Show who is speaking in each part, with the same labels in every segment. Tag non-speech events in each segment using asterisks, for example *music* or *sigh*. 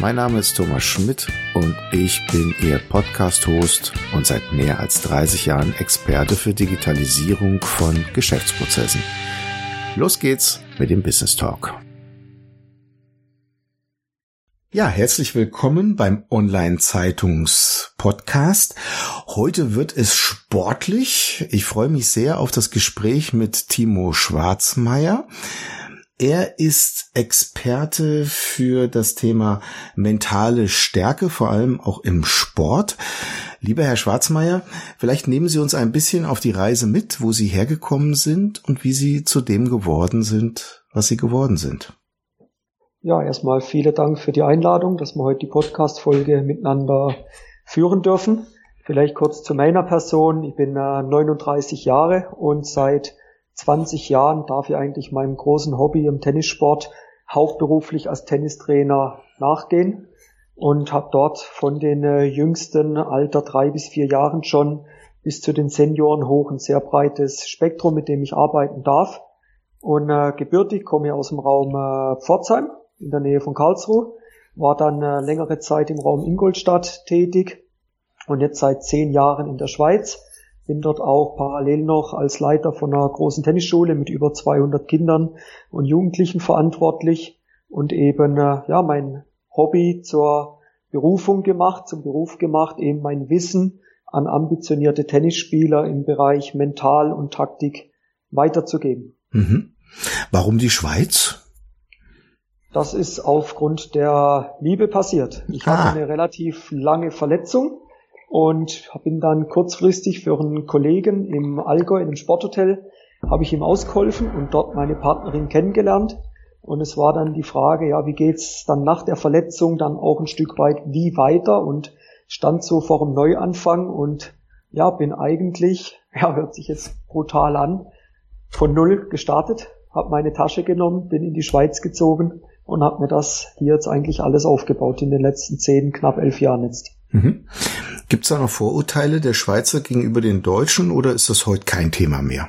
Speaker 1: Mein Name ist Thomas Schmidt und ich bin Ihr Podcast-Host und seit mehr als 30 Jahren Experte für Digitalisierung von Geschäftsprozessen. Los geht's mit dem Business Talk. Ja, herzlich willkommen beim Online-Zeitungs-Podcast. Heute wird es sportlich. Ich freue mich sehr auf das Gespräch mit Timo Schwarzmeier. Er ist Experte für das Thema mentale Stärke, vor allem auch im Sport. Lieber Herr Schwarzmeier, vielleicht nehmen Sie uns ein bisschen auf die Reise mit, wo Sie hergekommen sind und wie Sie zu dem geworden sind, was Sie geworden sind.
Speaker 2: Ja, erstmal vielen Dank für die Einladung, dass wir heute die Podcast-Folge miteinander führen dürfen. Vielleicht kurz zu meiner Person. Ich bin äh, 39 Jahre und seit 20 Jahren darf ich eigentlich meinem großen Hobby im Tennissport hauptberuflich als Tennistrainer nachgehen und habe dort von den äh, jüngsten Alter drei bis vier Jahren schon bis zu den Senioren hoch ein sehr breites Spektrum, mit dem ich arbeiten darf. Und äh, gebürtig komme ich aus dem Raum äh, Pforzheim in der Nähe von Karlsruhe, war dann äh, längere Zeit im Raum Ingolstadt tätig und jetzt seit zehn Jahren in der Schweiz bin dort auch parallel noch als Leiter von einer großen Tennisschule mit über 200 Kindern und Jugendlichen verantwortlich und eben äh, ja mein Hobby zur Berufung gemacht, zum Beruf gemacht, eben mein Wissen an ambitionierte Tennisspieler im Bereich Mental und Taktik weiterzugeben.
Speaker 1: Mhm. Warum die Schweiz?
Speaker 2: Das ist aufgrund der Liebe passiert. Ich ah. hatte eine relativ lange Verletzung und bin dann kurzfristig für einen Kollegen im Allgäu in einem Sporthotel habe ich ihm ausgeholfen und dort meine Partnerin kennengelernt. Und es war dann die Frage, ja, wie geht's dann nach der Verletzung dann auch ein Stück weit wie weiter und stand so vor einem Neuanfang und ja, bin eigentlich, *laughs* ja, hört sich jetzt brutal an, von null gestartet, habe meine Tasche genommen, bin in die Schweiz gezogen und habe mir das hier jetzt eigentlich alles aufgebaut in den letzten zehn, knapp elf Jahren jetzt. Mhm.
Speaker 1: Gibt es da noch Vorurteile der Schweizer gegenüber den Deutschen oder ist das heute kein Thema mehr?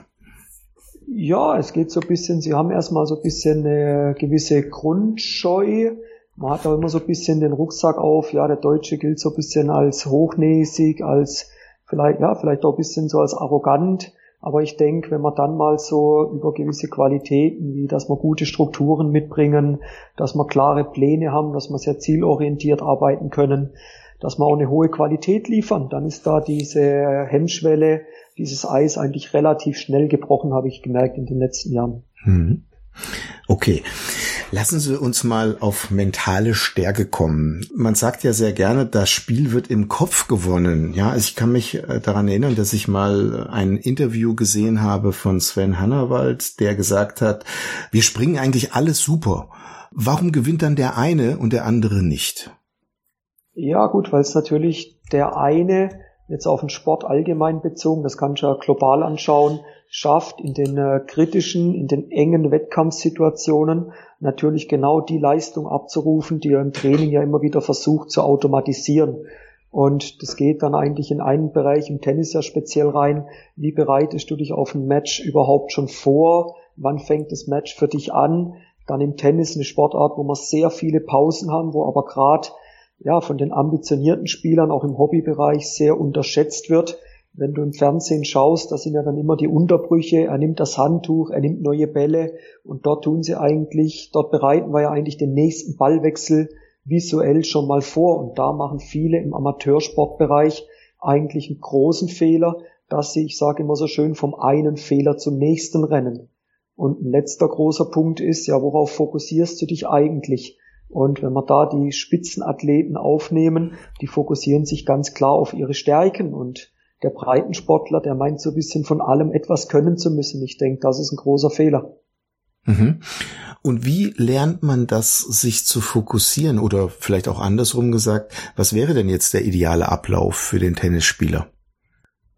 Speaker 2: Ja, es geht so ein bisschen, sie haben erstmal so ein bisschen eine gewisse Grundscheu. Man hat auch immer so ein bisschen den Rucksack auf, ja, der Deutsche gilt so ein bisschen als hochnäsig, als vielleicht, ja, vielleicht auch ein bisschen so als arrogant. Aber ich denke, wenn man dann mal so über gewisse Qualitäten, wie dass wir gute Strukturen mitbringen, dass wir klare Pläne haben, dass wir sehr zielorientiert arbeiten können, dass wir auch eine hohe Qualität liefern, dann ist da diese Hemmschwelle, dieses Eis eigentlich relativ schnell gebrochen, habe ich gemerkt in den letzten Jahren.
Speaker 1: Mhm. Okay, lassen Sie uns mal auf mentale Stärke kommen. Man sagt ja sehr gerne, das Spiel wird im Kopf gewonnen. Ja, also ich kann mich äh, daran erinnern, dass ich mal ein Interview gesehen habe von Sven Hannawald, der gesagt hat, wir springen eigentlich alles super. Warum gewinnt dann der eine und der andere nicht?
Speaker 2: Ja, gut, weil es natürlich der eine jetzt auf den Sport allgemein bezogen, das kann ich ja global anschauen, schafft in den äh, kritischen, in den engen Wettkampfsituationen natürlich genau die Leistung abzurufen, die er im Training ja immer wieder versucht zu automatisieren. Und das geht dann eigentlich in einen Bereich im Tennis ja speziell rein. Wie bereitest du dich auf ein Match überhaupt schon vor? Wann fängt das Match für dich an? Dann im Tennis eine Sportart, wo wir sehr viele Pausen haben, wo aber gerade ja, von den ambitionierten Spielern auch im Hobbybereich sehr unterschätzt wird. Wenn du im Fernsehen schaust, da sind ja dann immer die Unterbrüche, er nimmt das Handtuch, er nimmt neue Bälle und dort tun sie eigentlich, dort bereiten wir ja eigentlich den nächsten Ballwechsel visuell schon mal vor und da machen viele im Amateursportbereich eigentlich einen großen Fehler, dass sie, ich sage immer so schön, vom einen Fehler zum nächsten rennen. Und ein letzter großer Punkt ist, ja, worauf fokussierst du dich eigentlich? Und wenn wir da die Spitzenathleten aufnehmen, die fokussieren sich ganz klar auf ihre Stärken und der Breitensportler, der meint so ein bisschen von allem etwas können zu müssen. Ich denke, das ist ein großer Fehler.
Speaker 1: Mhm. Und wie lernt man das, sich zu fokussieren? Oder vielleicht auch andersrum gesagt, was wäre denn jetzt der ideale Ablauf für den Tennisspieler?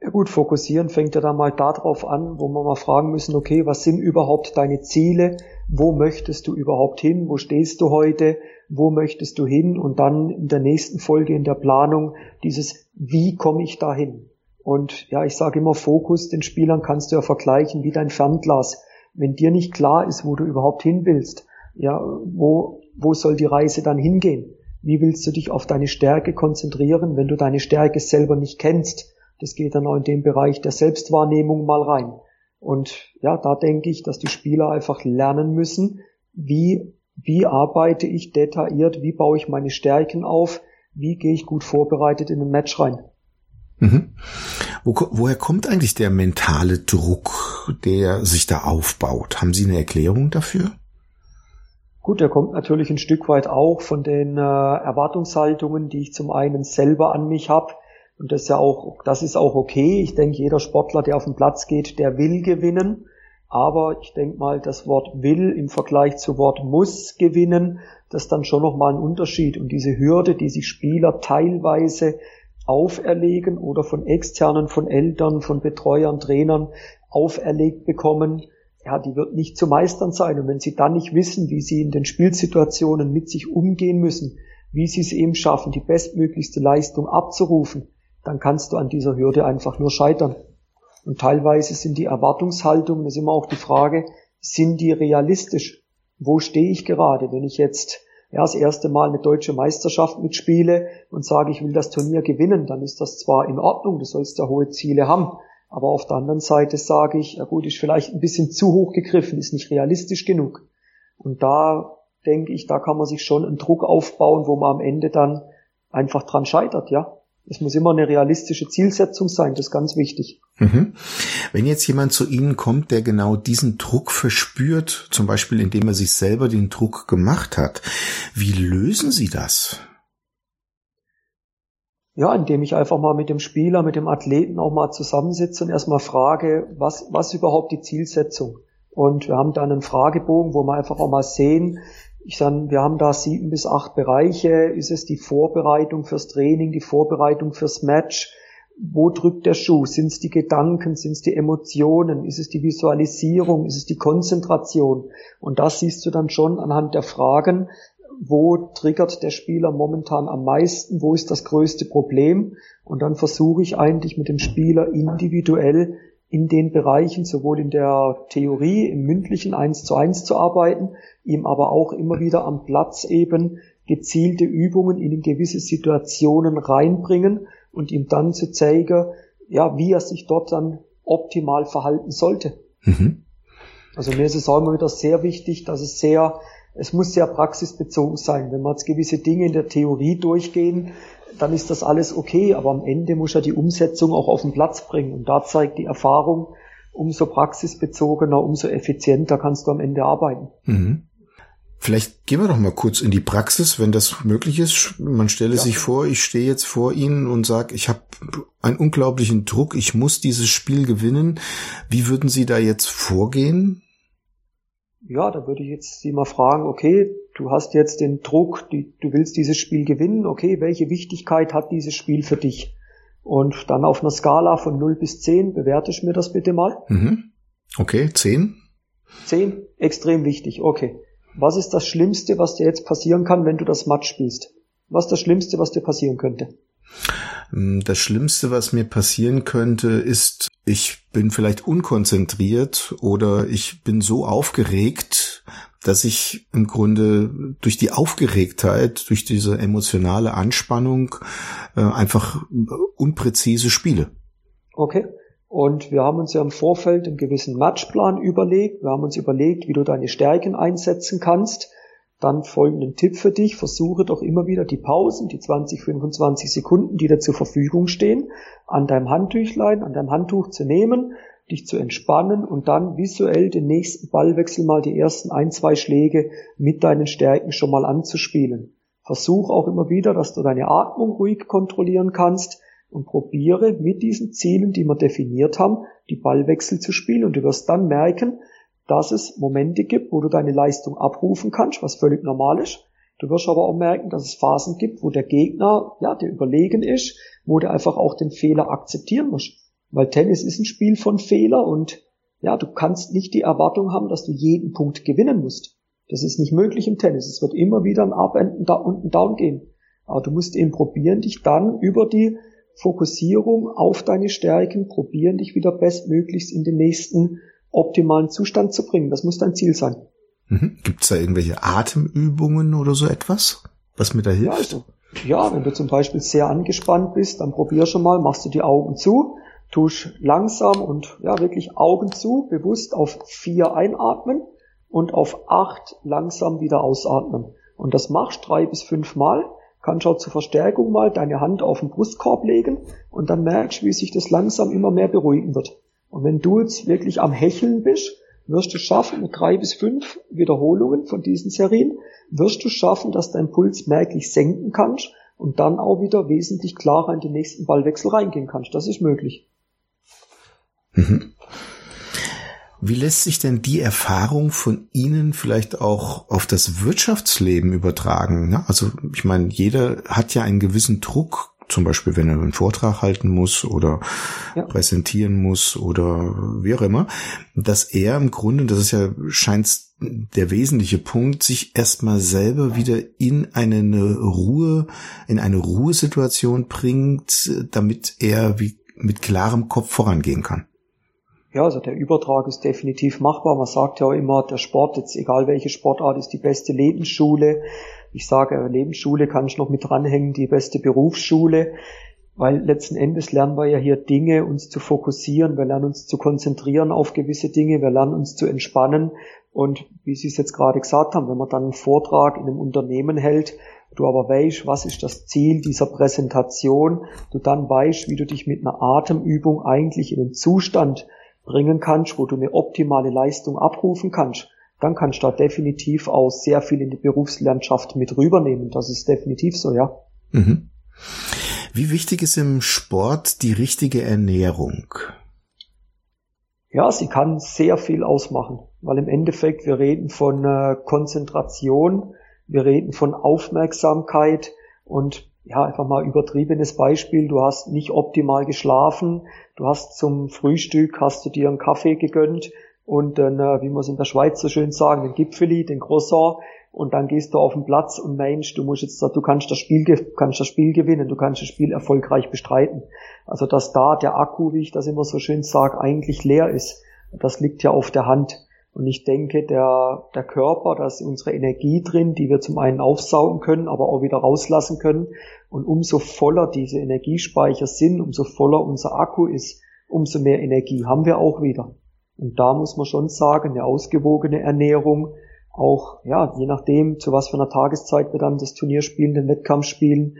Speaker 2: Ja gut, fokussieren fängt ja dann mal darauf an, wo wir mal fragen müssen, okay, was sind überhaupt deine Ziele? Wo möchtest du überhaupt hin? Wo stehst du heute? Wo möchtest du hin? Und dann in der nächsten Folge in der Planung dieses, wie komme ich dahin? Und ja, ich sage immer, Fokus, den Spielern kannst du ja vergleichen wie dein Fernglas. Wenn dir nicht klar ist, wo du überhaupt hin willst, ja, wo, wo soll die Reise dann hingehen? Wie willst du dich auf deine Stärke konzentrieren, wenn du deine Stärke selber nicht kennst? Das geht dann auch in den Bereich der Selbstwahrnehmung mal rein. Und ja, da denke ich, dass die Spieler einfach lernen müssen, wie, wie arbeite ich detailliert, wie baue ich meine Stärken auf, wie gehe ich gut vorbereitet in ein Match rein.
Speaker 1: Mhm. Wo, woher kommt eigentlich der mentale Druck, der sich da aufbaut? Haben Sie eine Erklärung dafür?
Speaker 2: Gut, der kommt natürlich ein Stück weit auch von den äh, Erwartungshaltungen, die ich zum einen selber an mich habe, und das ist ja auch, das ist auch okay. Ich denke, jeder Sportler, der auf den Platz geht, der will gewinnen. Aber ich denke mal, das Wort will im Vergleich zu Wort muss gewinnen, das ist dann schon nochmal ein Unterschied. Und diese Hürde, die sich Spieler teilweise auferlegen oder von externen, von Eltern, von Betreuern, Trainern auferlegt bekommen, ja, die wird nicht zu meistern sein. Und wenn sie dann nicht wissen, wie sie in den Spielsituationen mit sich umgehen müssen, wie sie es eben schaffen, die bestmöglichste Leistung abzurufen, dann kannst du an dieser Hürde einfach nur scheitern. Und teilweise sind die Erwartungshaltungen, das ist immer auch die Frage, sind die realistisch? Wo stehe ich gerade? Wenn ich jetzt ja, das erste Mal eine deutsche Meisterschaft mitspiele und sage, ich will das Turnier gewinnen, dann ist das zwar in Ordnung, du sollst ja hohe Ziele haben, aber auf der anderen Seite sage ich, ja gut, ist vielleicht ein bisschen zu hoch gegriffen, ist nicht realistisch genug. Und da denke ich, da kann man sich schon einen Druck aufbauen, wo man am Ende dann einfach dran scheitert, ja. Es muss immer eine realistische Zielsetzung sein, das ist ganz wichtig.
Speaker 1: Mhm. Wenn jetzt jemand zu Ihnen kommt, der genau diesen Druck verspürt, zum Beispiel indem er sich selber den Druck gemacht hat, wie lösen Sie das?
Speaker 2: Ja, indem ich einfach mal mit dem Spieler, mit dem Athleten auch mal zusammensitze und erstmal frage, was, was überhaupt die Zielsetzung? Und wir haben dann einen Fragebogen, wo wir einfach auch mal sehen, ich sage, wir haben da sieben bis acht Bereiche. Ist es die Vorbereitung fürs Training, die Vorbereitung fürs Match? Wo drückt der Schuh? Sind es die Gedanken? Sind es die Emotionen? Ist es die Visualisierung? Ist es die Konzentration? Und das siehst du dann schon anhand der Fragen, wo triggert der Spieler momentan am meisten? Wo ist das größte Problem? Und dann versuche ich eigentlich mit dem Spieler individuell in den Bereichen, sowohl in der Theorie, im mündlichen eins zu eins zu arbeiten, ihm aber auch immer wieder am Platz eben gezielte Übungen in gewisse Situationen reinbringen und ihm dann zu zeigen, ja, wie er sich dort dann optimal verhalten sollte. Mhm. Also mir ist es auch immer wieder sehr wichtig, dass es sehr, es muss sehr praxisbezogen sein. Wenn wir jetzt gewisse Dinge in der Theorie durchgehen, dann ist das alles okay, aber am Ende muss er die Umsetzung auch auf den Platz bringen. Und da zeigt die Erfahrung, umso praxisbezogener, umso effizienter kannst du am Ende arbeiten. Mhm.
Speaker 1: Vielleicht gehen wir doch mal kurz in die Praxis, wenn das möglich ist. Man stelle ja. sich vor, ich stehe jetzt vor Ihnen und sage, ich habe einen unglaublichen Druck, ich muss dieses Spiel gewinnen. Wie würden Sie da jetzt vorgehen?
Speaker 2: Ja, da würde ich jetzt Sie mal fragen, okay, du hast jetzt den Druck, die, du willst dieses Spiel gewinnen, okay, welche Wichtigkeit hat dieses Spiel für dich? Und dann auf einer Skala von 0 bis 10 bewerte ich mir das bitte mal. Mhm.
Speaker 1: Okay, 10.
Speaker 2: 10, extrem wichtig, okay. Was ist das Schlimmste, was dir jetzt passieren kann, wenn du das Match spielst? Was ist das Schlimmste, was dir passieren könnte?
Speaker 1: Hm, das Schlimmste, was mir passieren könnte, ist, ich bin vielleicht unkonzentriert oder ich bin so aufgeregt, dass ich im Grunde durch die Aufgeregtheit, durch diese emotionale Anspannung äh, einfach unpräzise spiele.
Speaker 2: Okay. Und wir haben uns ja im Vorfeld einen gewissen Matchplan überlegt. Wir haben uns überlegt, wie du deine Stärken einsetzen kannst. Dann folgenden Tipp für dich. Versuche doch immer wieder die Pausen, die 20, 25 Sekunden, die dir zur Verfügung stehen, an deinem Handtüchlein, an deinem Handtuch zu nehmen, dich zu entspannen und dann visuell den nächsten Ballwechsel mal die ersten ein, zwei Schläge mit deinen Stärken schon mal anzuspielen. Versuch auch immer wieder, dass du deine Atmung ruhig kontrollieren kannst und probiere mit diesen Zielen, die wir definiert haben, die Ballwechsel zu spielen und du wirst dann merken, dass es Momente gibt, wo du deine Leistung abrufen kannst, was völlig normal ist. Du wirst aber auch merken, dass es Phasen gibt, wo der Gegner, ja, der überlegen ist, wo der einfach auch den Fehler akzeptieren muss. Weil Tennis ist ein Spiel von Fehler und ja, du kannst nicht die Erwartung haben, dass du jeden Punkt gewinnen musst. Das ist nicht möglich im Tennis. Es wird immer wieder ein Up und ein Down gehen. Aber du musst eben probieren, dich dann über die Fokussierung auf deine Stärken, probieren, dich wieder bestmöglichst in den nächsten optimalen Zustand zu bringen. Das muss dein Ziel sein.
Speaker 1: Mhm. Gibt es da irgendwelche Atemübungen oder so etwas, was mir da hilft?
Speaker 2: Ja, also, ja, wenn du zum Beispiel sehr angespannt bist, dann probier schon mal, machst du die Augen zu, tust langsam und ja wirklich Augen zu, bewusst auf vier einatmen und auf acht langsam wieder ausatmen. Und das machst drei bis fünf Mal kannst auch zur Verstärkung mal deine Hand auf den Brustkorb legen und dann merkst, wie sich das langsam immer mehr beruhigen wird. Und wenn du jetzt wirklich am Hecheln bist, wirst du schaffen, mit drei bis fünf Wiederholungen von diesen Serien, wirst du schaffen, dass dein Puls merklich senken kannst und dann auch wieder wesentlich klarer in den nächsten Ballwechsel reingehen kannst. Das ist möglich.
Speaker 1: Mhm. Wie lässt sich denn die Erfahrung von Ihnen vielleicht auch auf das Wirtschaftsleben übertragen? Also ich meine, jeder hat ja einen gewissen Druck, zum Beispiel wenn er einen Vortrag halten muss oder ja. präsentieren muss oder wie auch immer, dass er im Grunde, das ist ja scheint der wesentliche Punkt, sich erstmal selber wieder in eine Ruhe, in eine Ruhesituation bringt, damit er wie mit klarem Kopf vorangehen kann.
Speaker 2: Ja, also der Übertrag ist definitiv machbar. Man sagt ja auch immer, der Sport, jetzt egal welche Sportart, ist die beste Lebensschule. Ich sage, Lebensschule kann ich noch mit dranhängen, die beste Berufsschule, weil letzten Endes lernen wir ja hier Dinge, uns zu fokussieren, wir lernen uns zu konzentrieren auf gewisse Dinge, wir lernen uns zu entspannen. Und wie Sie es jetzt gerade gesagt haben, wenn man dann einen Vortrag in einem Unternehmen hält, du aber weißt, was ist das Ziel dieser Präsentation, du dann weißt, wie du dich mit einer Atemübung eigentlich in einen Zustand bringen kannst, wo du eine optimale Leistung abrufen kannst, dann kannst du da definitiv auch sehr viel in die Berufslandschaft mit rübernehmen. Das ist definitiv so, ja. Mhm.
Speaker 1: Wie wichtig ist im Sport die richtige Ernährung?
Speaker 2: Ja, sie kann sehr viel ausmachen, weil im Endeffekt wir reden von äh, Konzentration, wir reden von Aufmerksamkeit und ja, einfach mal übertriebenes Beispiel, du hast nicht optimal geschlafen, du hast zum Frühstück, hast du dir einen Kaffee gegönnt und dann, äh, wie man es in der Schweiz so schön sagen, den Gipfeli, den Croissant und dann gehst du auf den Platz und meinst, du musst jetzt, du kannst das Spiel, kannst das Spiel gewinnen, du kannst das Spiel erfolgreich bestreiten. Also, dass da der Akku, wie ich das immer so schön sage, eigentlich leer ist, das liegt ja auf der Hand. Und ich denke, der, der Körper, da ist unsere Energie drin, die wir zum einen aufsaugen können, aber auch wieder rauslassen können. Und umso voller diese Energiespeicher sind, umso voller unser Akku ist, umso mehr Energie haben wir auch wieder. Und da muss man schon sagen, eine ausgewogene Ernährung, auch, ja, je nachdem, zu was für einer Tageszeit wir dann das Turnier spielen, den Wettkampf spielen,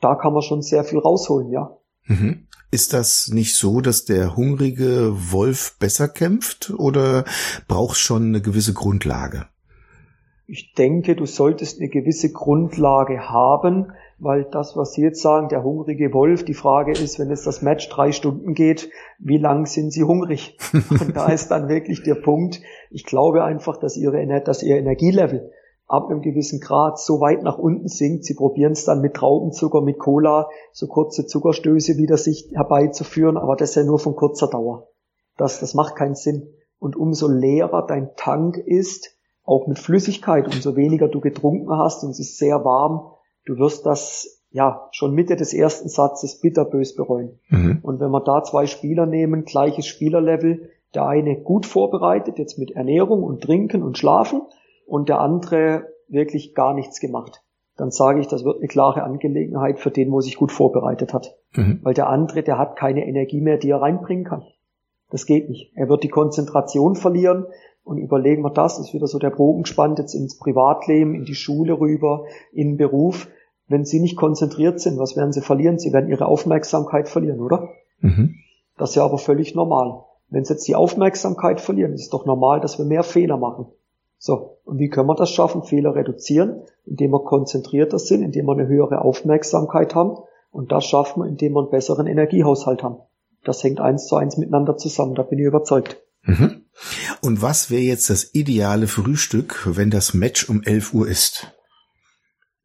Speaker 2: da kann man schon sehr viel rausholen, ja.
Speaker 1: Mhm. Ist das nicht so, dass der hungrige Wolf besser kämpft oder brauchst schon eine gewisse Grundlage?
Speaker 2: Ich denke, du solltest eine gewisse Grundlage haben, weil das, was Sie jetzt sagen, der hungrige Wolf, die Frage ist, wenn es das Match drei Stunden geht, wie lang sind Sie hungrig? *laughs* Und da ist dann wirklich der Punkt, ich glaube einfach, dass, ihre, dass Ihr Energielevel ab einem gewissen Grad so weit nach unten sinkt. Sie probieren es dann mit Traubenzucker, mit Cola, so kurze Zuckerstöße wieder sich herbeizuführen, aber das ist ja nur von kurzer Dauer. Das, das macht keinen Sinn. Und umso leerer dein Tank ist, auch mit Flüssigkeit, umso weniger du getrunken hast und es ist sehr warm, du wirst das ja schon Mitte des ersten Satzes bitterbös bereuen. Mhm. Und wenn wir da zwei Spieler nehmen, gleiches Spielerlevel, der eine gut vorbereitet, jetzt mit Ernährung und Trinken und Schlafen, und der andere wirklich gar nichts gemacht. Dann sage ich, das wird eine klare Angelegenheit für den, wo sich gut vorbereitet hat. Mhm. Weil der andere, der hat keine Energie mehr, die er reinbringen kann. Das geht nicht. Er wird die Konzentration verlieren und überlegen wir das, ist wieder so der Bogen gespannt jetzt ins Privatleben, in die Schule rüber, in den Beruf. Wenn Sie nicht konzentriert sind, was werden Sie verlieren? Sie werden Ihre Aufmerksamkeit verlieren, oder? Mhm. Das ist ja aber völlig normal. Wenn Sie jetzt die Aufmerksamkeit verlieren, ist es doch normal, dass wir mehr Fehler machen. So, und wie können wir das schaffen? Fehler reduzieren, indem wir konzentrierter sind, indem wir eine höhere Aufmerksamkeit haben. Und das schaffen wir, indem wir einen besseren Energiehaushalt haben. Das hängt eins zu eins miteinander zusammen, da bin ich überzeugt. Mhm.
Speaker 1: Und was wäre jetzt das ideale Frühstück, wenn das Match um 11 Uhr ist?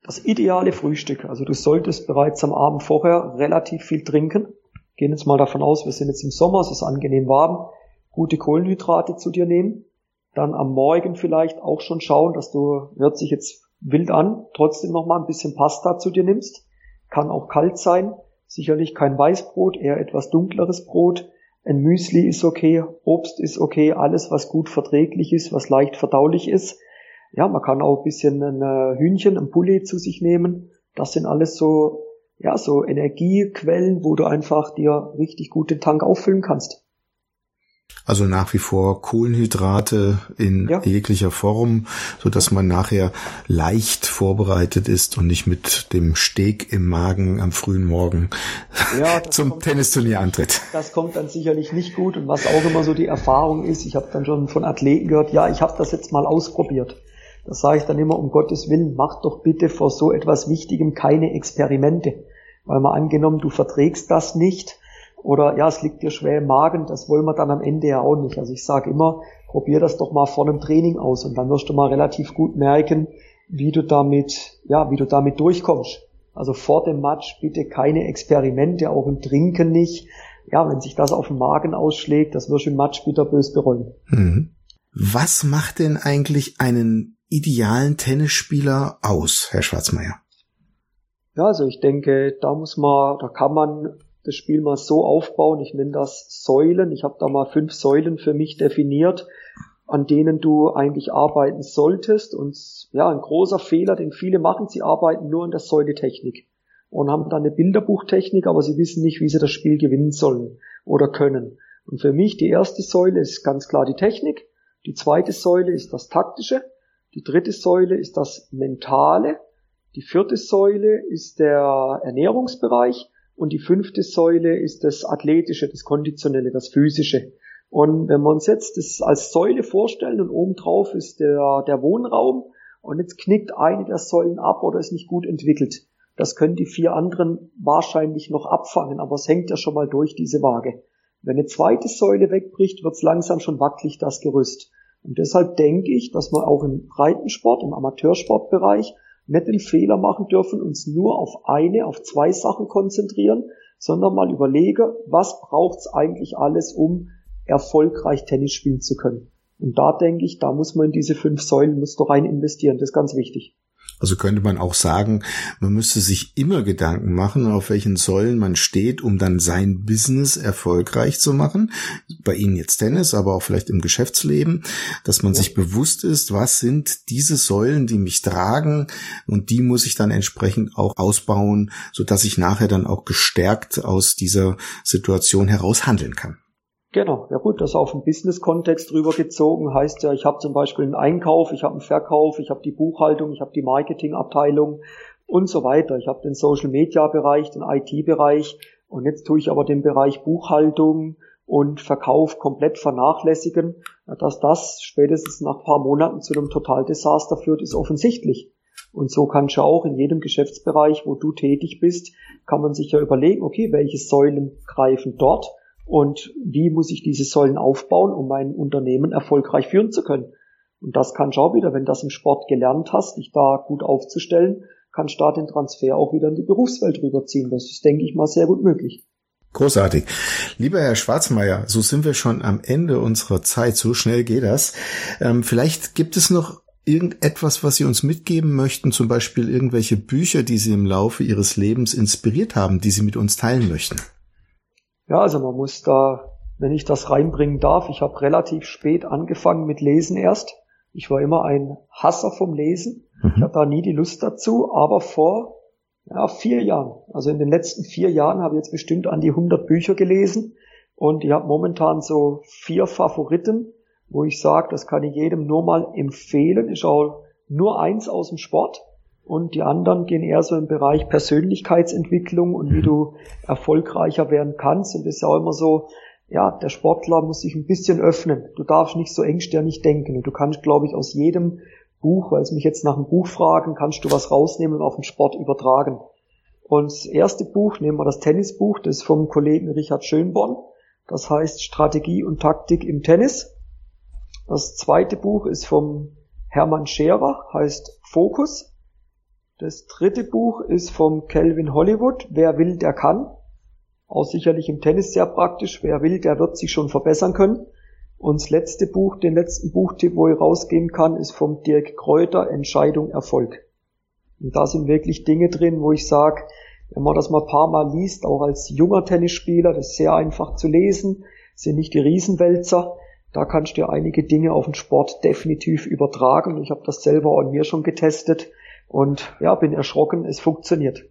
Speaker 2: Das ideale Frühstück. Also du solltest bereits am Abend vorher relativ viel trinken. gehen jetzt mal davon aus, wir sind jetzt im Sommer, es ist angenehm warm, gute Kohlenhydrate zu dir nehmen, dann am Morgen vielleicht auch schon schauen, dass du, hört sich jetzt wild an, trotzdem noch mal ein bisschen Pasta zu dir nimmst, kann auch kalt sein, sicherlich kein Weißbrot, eher etwas dunkleres Brot, ein Müsli ist okay, Obst ist okay, alles was gut verträglich ist, was leicht verdaulich ist. Ja, man kann auch ein bisschen ein äh, Hühnchen, ein Poulet zu sich nehmen. Das sind alles so ja, so Energiequellen, wo du einfach dir richtig gut den Tank auffüllen kannst.
Speaker 1: Also nach wie vor Kohlenhydrate in ja. jeglicher Form, so dass man nachher leicht vorbereitet ist und nicht mit dem Steg im Magen am frühen Morgen ja, *laughs* zum Tennisturnier antritt.
Speaker 2: Das kommt dann sicherlich nicht gut und was auch immer so die Erfahrung ist, ich habe dann schon von Athleten gehört, ja, ich habe das jetzt mal ausprobiert. Da sage ich dann immer, um Gottes Willen, mach doch bitte vor so etwas Wichtigem keine Experimente. Weil mal angenommen, du verträgst das nicht oder ja, es liegt dir schwer im Magen, das wollen wir dann am Ende ja auch nicht. Also ich sage immer, probier das doch mal vor einem Training aus und dann wirst du mal relativ gut merken, wie du damit, ja, wie du damit durchkommst. Also vor dem Match bitte keine Experimente, auch im Trinken nicht. Ja, wenn sich das auf den Magen ausschlägt, das wirst du im Match bitterbös bereuen. Mhm.
Speaker 1: Was macht denn eigentlich einen idealen Tennisspieler aus, Herr Schwarzmeier?
Speaker 2: Ja, also ich denke, da muss man, da kann man das Spiel mal so aufbauen. Ich nenne das Säulen. Ich habe da mal fünf Säulen für mich definiert, an denen du eigentlich arbeiten solltest. Und ja, ein großer Fehler, den viele machen, sie arbeiten nur an der Säuletechnik und haben dann eine Bilderbuchtechnik, aber sie wissen nicht, wie sie das Spiel gewinnen sollen oder können. Und für mich die erste Säule ist ganz klar die Technik. Die zweite Säule ist das Taktische. Die dritte Säule ist das Mentale. Die vierte Säule ist der Ernährungsbereich und die fünfte Säule ist das Athletische, das Konditionelle, das Physische. Und wenn wir uns jetzt das als Säule vorstellen und obendrauf ist der, der Wohnraum und jetzt knickt eine der Säulen ab oder ist nicht gut entwickelt. Das können die vier anderen wahrscheinlich noch abfangen, aber es hängt ja schon mal durch diese Waage. Wenn eine zweite Säule wegbricht, wird es langsam schon wackelig, das Gerüst. Und deshalb denke ich, dass man auch im Breitensport, im Amateursportbereich nicht den Fehler machen dürfen, uns nur auf eine, auf zwei Sachen konzentrieren, sondern mal überlege, was braucht's eigentlich alles, um erfolgreich Tennis spielen zu können. Und da denke ich, da muss man in diese fünf Säulen, muss doch rein investieren. Das ist ganz wichtig.
Speaker 1: Also könnte man auch sagen, man müsste sich immer Gedanken machen, auf welchen Säulen man steht, um dann sein Business erfolgreich zu machen. Bei Ihnen jetzt Tennis, aber auch vielleicht im Geschäftsleben, dass man sich bewusst ist, was sind diese Säulen, die mich tragen und die muss ich dann entsprechend auch ausbauen, so dass ich nachher dann auch gestärkt aus dieser Situation heraus handeln kann.
Speaker 2: Genau, ja gut, das auf den Business-Kontext drüber gezogen heißt ja, ich habe zum Beispiel einen Einkauf, ich habe einen Verkauf, ich habe die Buchhaltung, ich habe die Marketingabteilung und so weiter. Ich habe den Social-Media-Bereich, den IT-Bereich und jetzt tue ich aber den Bereich Buchhaltung und Verkauf komplett vernachlässigen. Dass das spätestens nach paar Monaten zu einem Totaldesaster führt, ist offensichtlich. Und so kannst du auch in jedem Geschäftsbereich, wo du tätig bist, kann man sich ja überlegen, okay, welche Säulen greifen dort und wie muss ich diese Säulen aufbauen, um mein Unternehmen erfolgreich führen zu können. Und das kannst du auch wieder, wenn du das im Sport gelernt hast, dich da gut aufzustellen, kannst du da den Transfer auch wieder in die Berufswelt rüberziehen. Das ist, denke ich mal, sehr gut möglich.
Speaker 1: Großartig. Lieber Herr Schwarzmeier, so sind wir schon am Ende unserer Zeit. So schnell geht das. Ähm, vielleicht gibt es noch irgendetwas, was Sie uns mitgeben möchten, zum Beispiel irgendwelche Bücher, die Sie im Laufe Ihres Lebens inspiriert haben, die Sie mit uns teilen möchten.
Speaker 2: Ja, also man muss da, wenn ich das reinbringen darf, ich habe relativ spät angefangen mit Lesen erst. Ich war immer ein Hasser vom Lesen. Mhm. Ich hatte da nie die Lust dazu, aber vor ja, vier Jahren, also in den letzten vier Jahren habe ich jetzt bestimmt an die 100 Bücher gelesen und ich habe momentan so vier Favoriten, wo ich sage, das kann ich jedem nur mal empfehlen. Ist auch nur eins aus dem Sport und die anderen gehen eher so im Bereich Persönlichkeitsentwicklung und wie du erfolgreicher werden kannst. Und das ist ja auch immer so, ja, der Sportler muss sich ein bisschen öffnen. Du darfst nicht so engstirnig denken. Und du kannst, glaube ich, aus jedem Buch, weil es mich jetzt nach einem Buch fragen, kannst du was rausnehmen und auf den Sport übertragen. Und das erste Buch, nehmen wir das Tennisbuch, das ist vom Kollegen Richard Schönborn. Das heißt Strategie und Taktik im Tennis. Das zweite Buch ist vom Hermann Scherer, heißt Fokus. Das dritte Buch ist vom Calvin Hollywood, Wer will, der kann. Auch sicherlich im Tennis sehr praktisch. Wer will, der wird sich schon verbessern können. Und das letzte Buch, den letzten Buchtipp, wo ich rausgehen kann, ist vom Dirk Kräuter, Entscheidung Erfolg. Und da sind wirklich Dinge drin, wo ich sage, wenn man das mal ein paar Mal liest, auch als junger Tennisspieler, das ist sehr einfach zu lesen, sind nicht die Riesenwälzer, da kannst du einige Dinge auf den Sport definitiv übertragen. Ich habe das selber an mir schon getestet und ja, bin erschrocken, es funktioniert.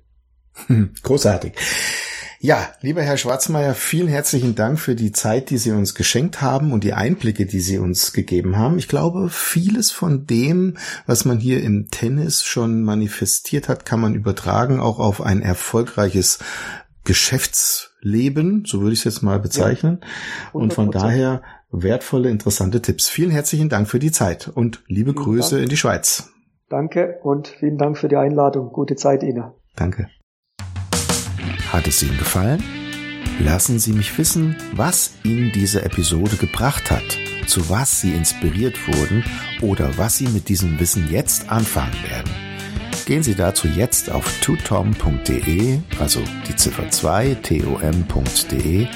Speaker 1: Großartig. Ja, lieber Herr Schwarzmeier, vielen herzlichen Dank für die Zeit, die Sie uns geschenkt haben und die Einblicke, die Sie uns gegeben haben. Ich glaube, vieles von dem, was man hier im Tennis schon manifestiert hat, kann man übertragen auch auf ein erfolgreiches Geschäftsleben, so würde ich es jetzt mal bezeichnen. Und von daher wertvolle, interessante Tipps. Vielen herzlichen Dank für die Zeit und liebe Grüße in die Schweiz.
Speaker 2: Danke und vielen Dank für die Einladung. Gute Zeit Ihnen.
Speaker 1: Danke. Hat es Ihnen gefallen? Lassen Sie mich wissen, was Ihnen diese Episode gebracht hat, zu was Sie inspiriert wurden oder was Sie mit diesem Wissen jetzt anfangen werden. Gehen Sie dazu jetzt auf tutom.de, also die Ziffer 2 tom.de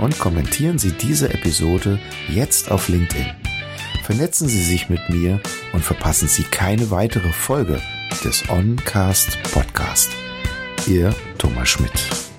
Speaker 1: und kommentieren Sie diese Episode jetzt auf LinkedIn. Vernetzen Sie sich mit mir und verpassen Sie keine weitere Folge des Oncast Podcast. Ihr Thomas Schmidt.